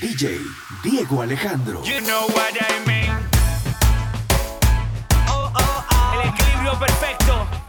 DJ Diego Alejandro. You know what I mean. Oh, oh, oh. El equilibrio perfecto.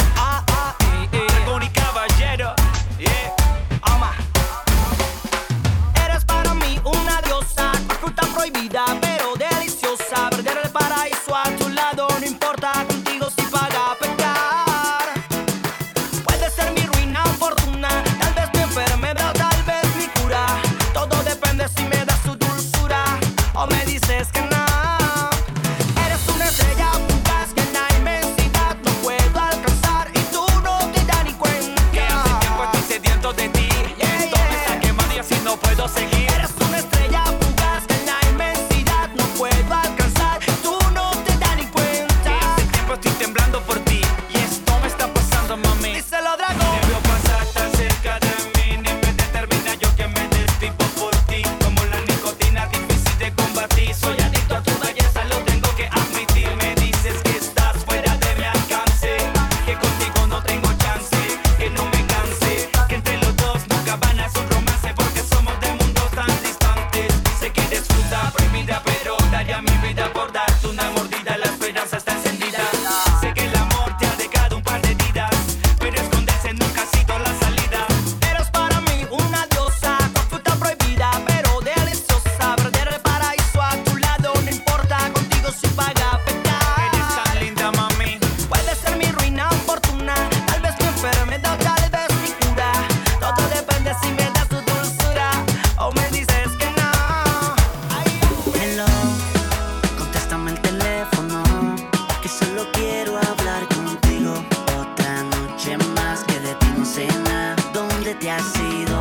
te has ido.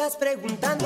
estás preguntando.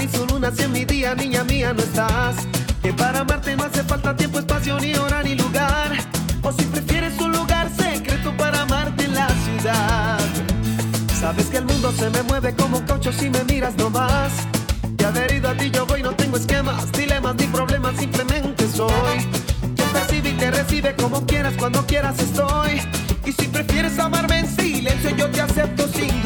ni su luna, si en mi día, niña mía, no estás. Que para amarte no hace falta tiempo, espacio, ni hora, ni lugar. O si prefieres un lugar secreto para amarte en la ciudad. Sabes que el mundo se me mueve como un caucho si me miras nomás. Y adherido a ti yo voy, no tengo esquemas, dilemas ni problemas, simplemente soy. Quien percibe y te recibe como quieras, cuando quieras estoy. Y si prefieres amarme en silencio, yo te acepto sin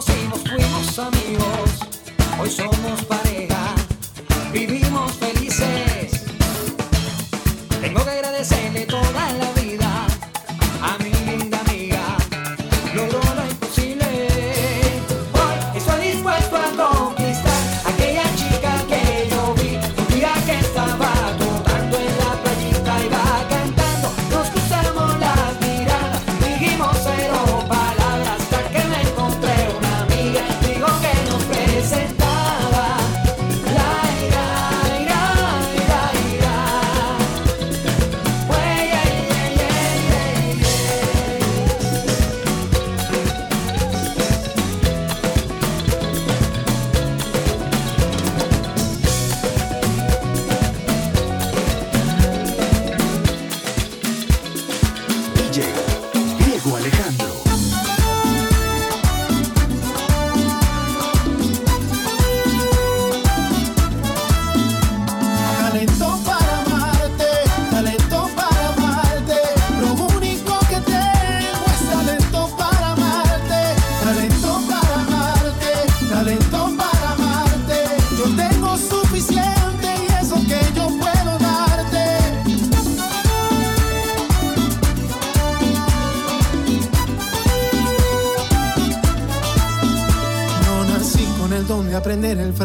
conocimos fuimos amigos, hoy somos pareja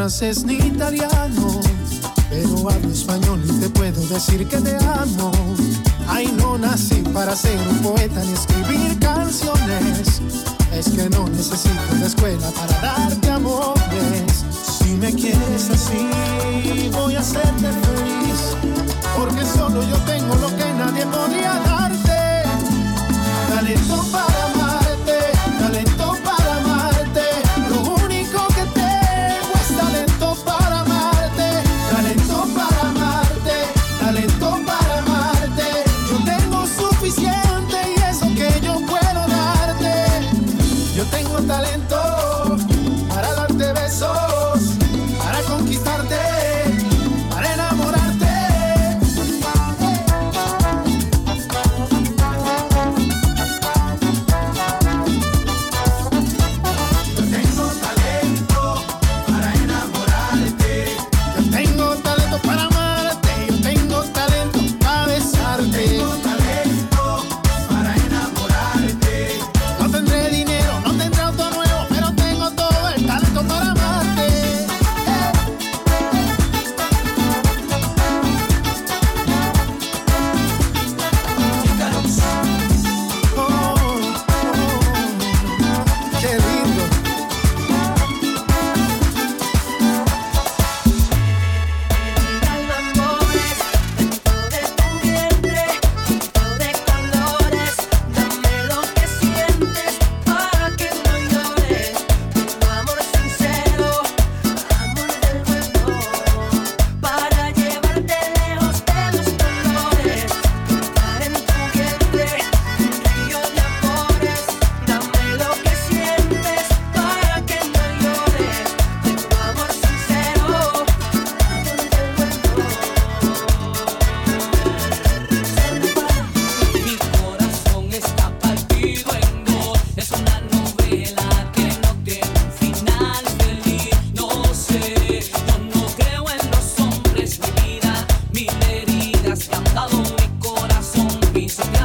francés ni italiano, be so.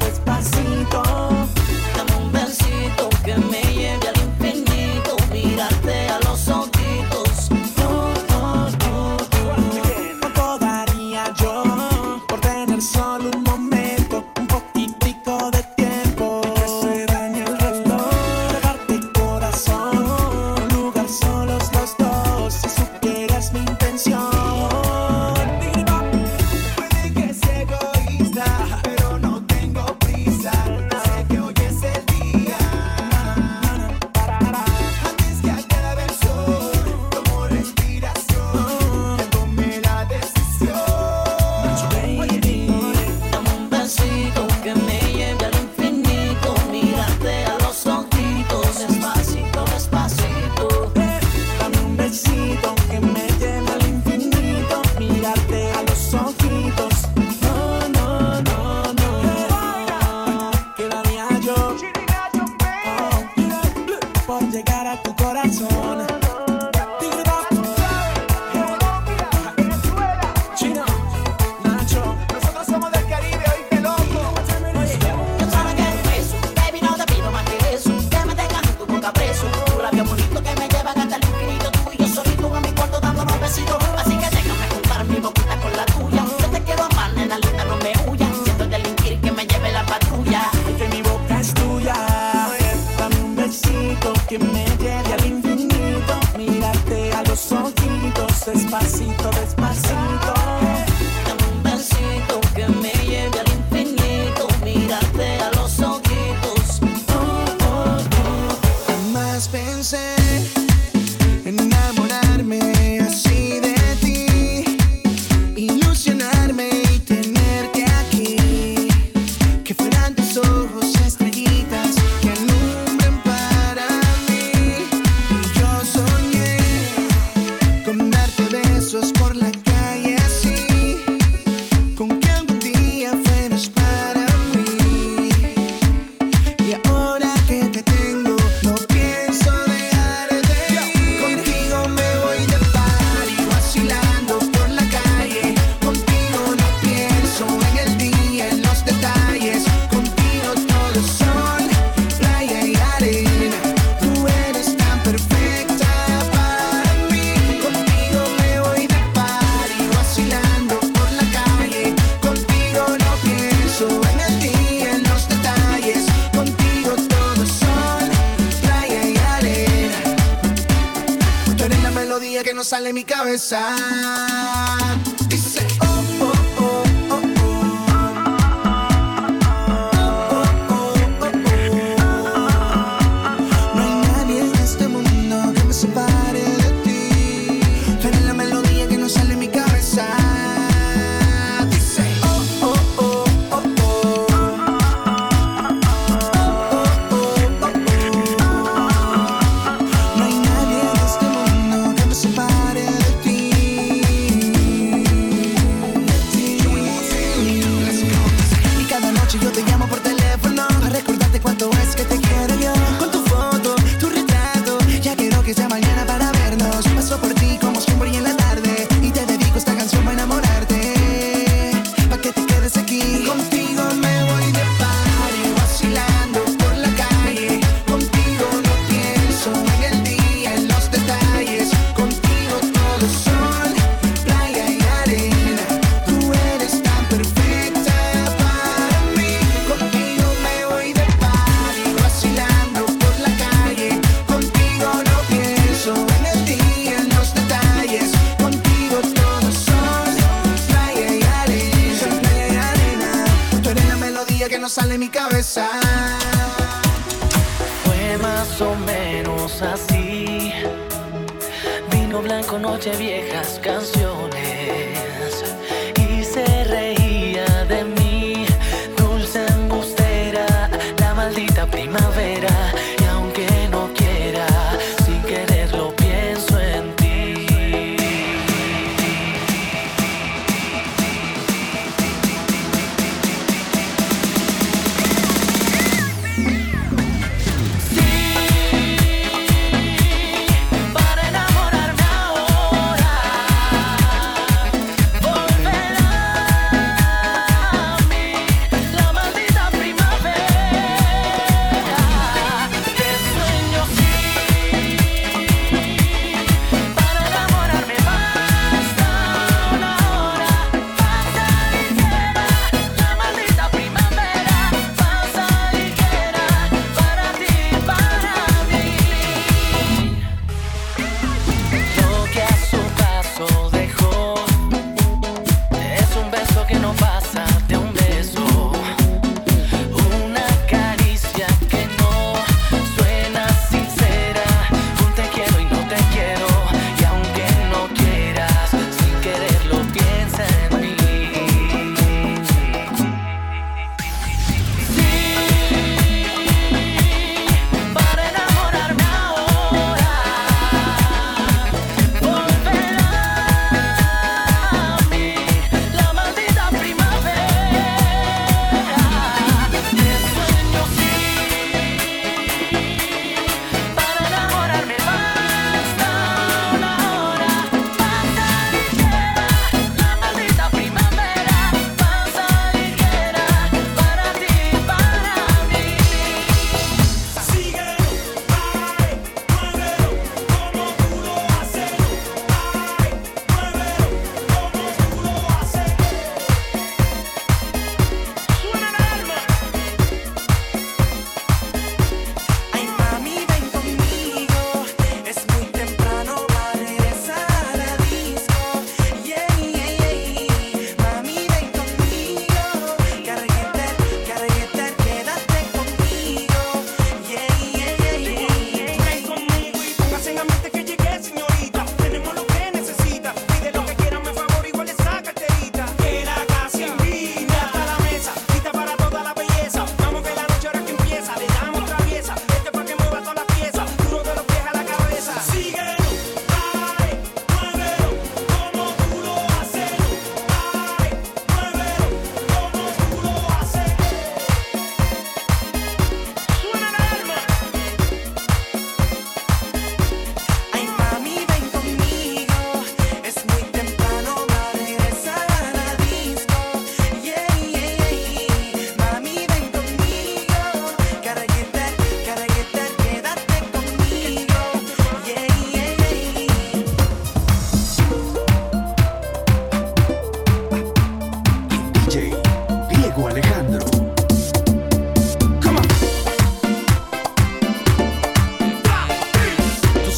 Despacito. Dame un besito que me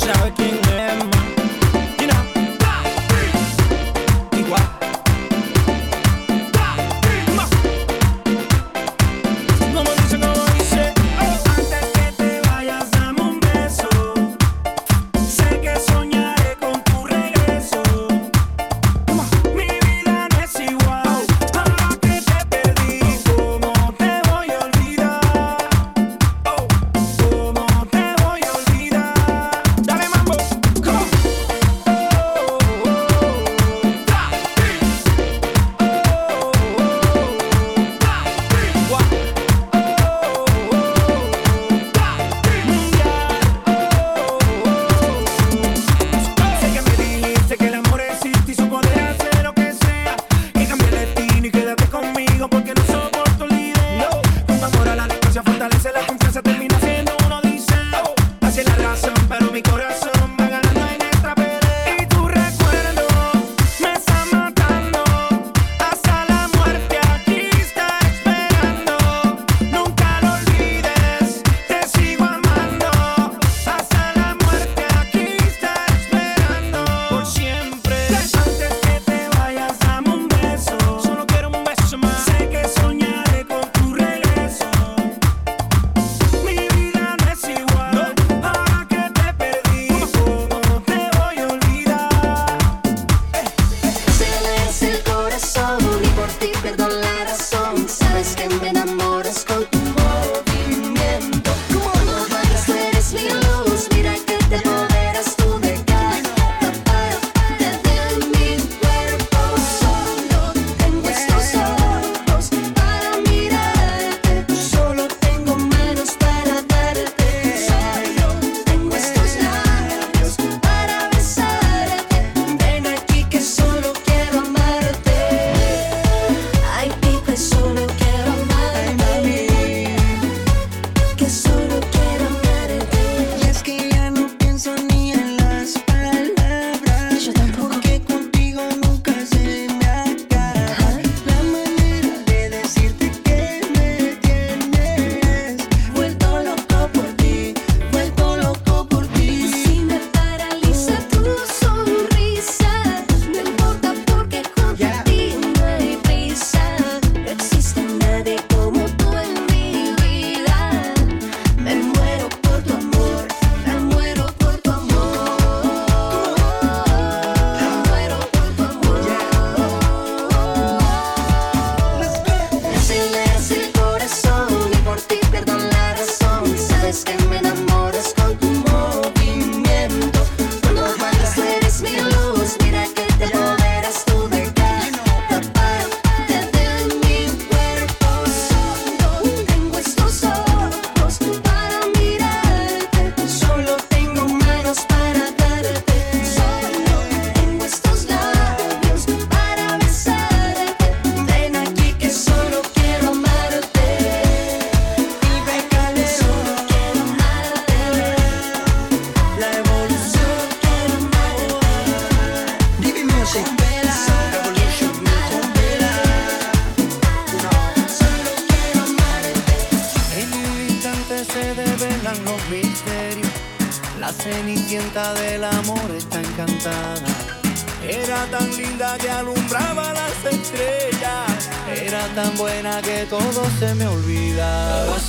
shouting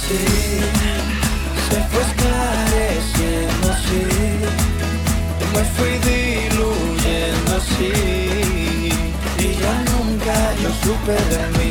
se fue esclareciendo así, me fui diluyendo así, y ya nunca yo supe de mí.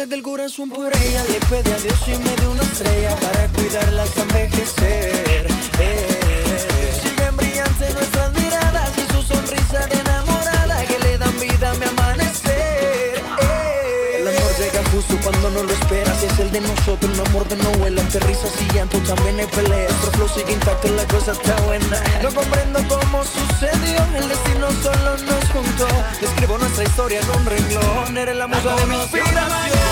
le del corazón por ella. Le pedí a Dios y me dio una estrella para cuidarla hasta envejecer. Eh. Siguen brillantes nuestras miradas y su sonrisa de enamorada que le dan vida a mi amanecer. El amor llega justo cuando no lo esperas. Es el de nosotros, un amor de no huela. Entre risas y llanto también hay peleas. Nuestro flow sigue intacto, la cosa está buena. No comprendo cómo sucedió. El destino solo nos juntó. Escribo nuestra historia en un renglón. Eres la musa de mi inspiración.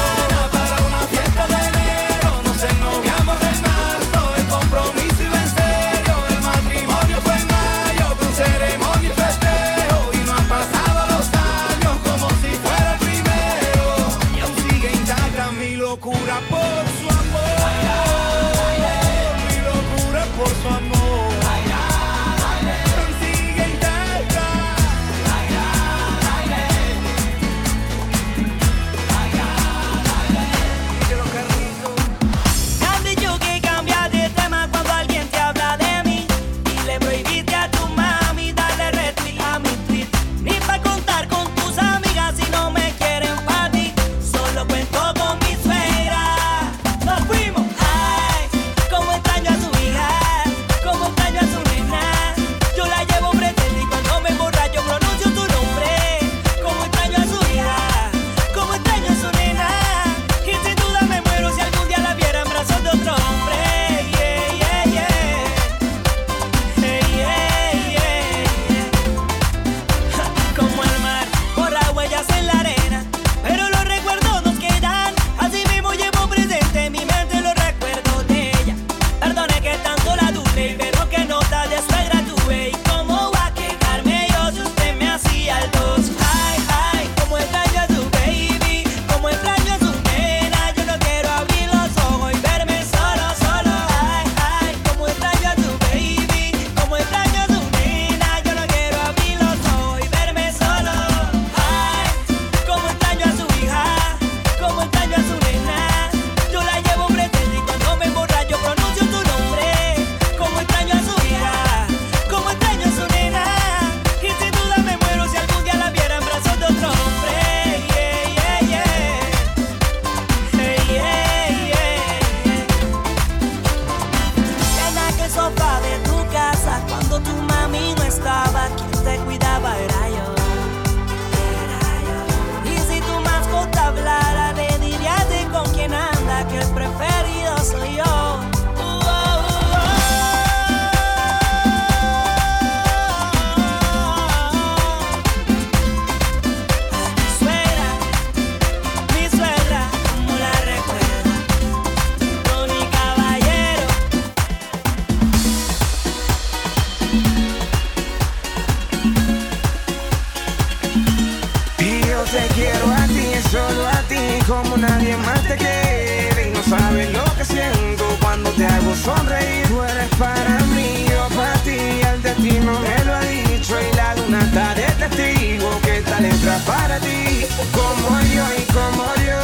solo a ti como nadie más te quiere y no sabes lo que siento cuando te hago sonreír. Tú eres para mí, yo para ti, el destino me lo ha dicho y la luna está de testigo que esta letra para ti, como yo y como yo.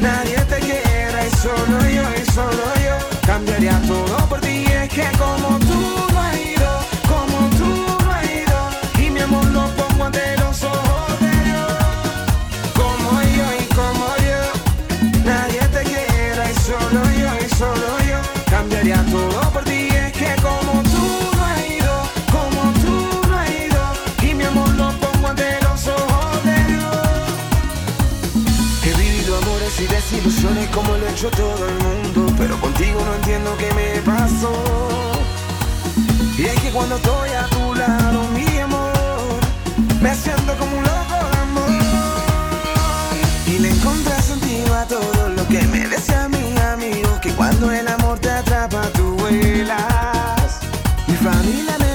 Nadie te quiere y solo yo y solo yo cambiaría todo por ti, es que como ilusiones como lo ha hecho todo el mundo Pero contigo no entiendo qué me pasó. Y es que cuando estoy a tu lado, mi amor Me siento como un loco de amor. Y le encontré sentido a todo lo que me decía mi amigo Que cuando el amor te atrapa escuelas. Mi familia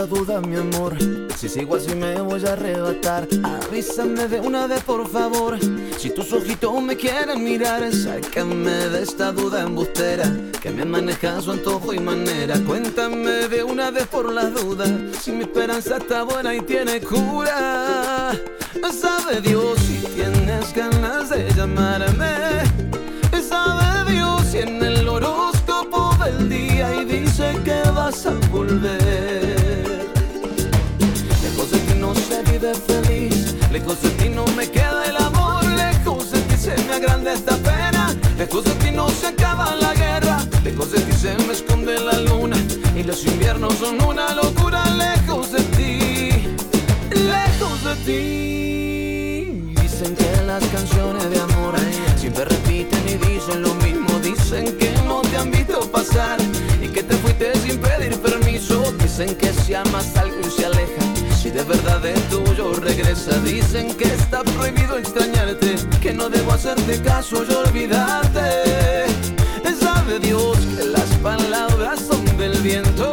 esta duda, mi amor. Si sigo así me voy a arrebatar. Avísame de una vez, por favor. Si tus ojitos me quieren mirar, sácame de esta duda embustera. Que me maneja su antojo y manera. Cuéntame de una vez por las dudas. Si mi esperanza está buena y tiene cura. Sabe Dios si tienes ganas de llamarme. Sabe Dios si en el horóscopo del día y dice que vas a volver. Feliz, lejos de ti no me queda el amor, lejos de ti se me agranda esta pena, lejos de ti no se acaba la guerra, lejos de ti se me esconde la luna y los inviernos son una locura, lejos de ti, lejos de ti. Dicen que las canciones de amor siempre repiten y dicen lo mismo. Dicen que no te han visto pasar y que te fuiste sin pedir permiso. Dicen que si amas a alguien se aleja, de verdad es tuyo regresa. Dicen que está prohibido extrañarte, que no debo hacerte caso y olvidarte. Sabe Dios que las palabras son del viento.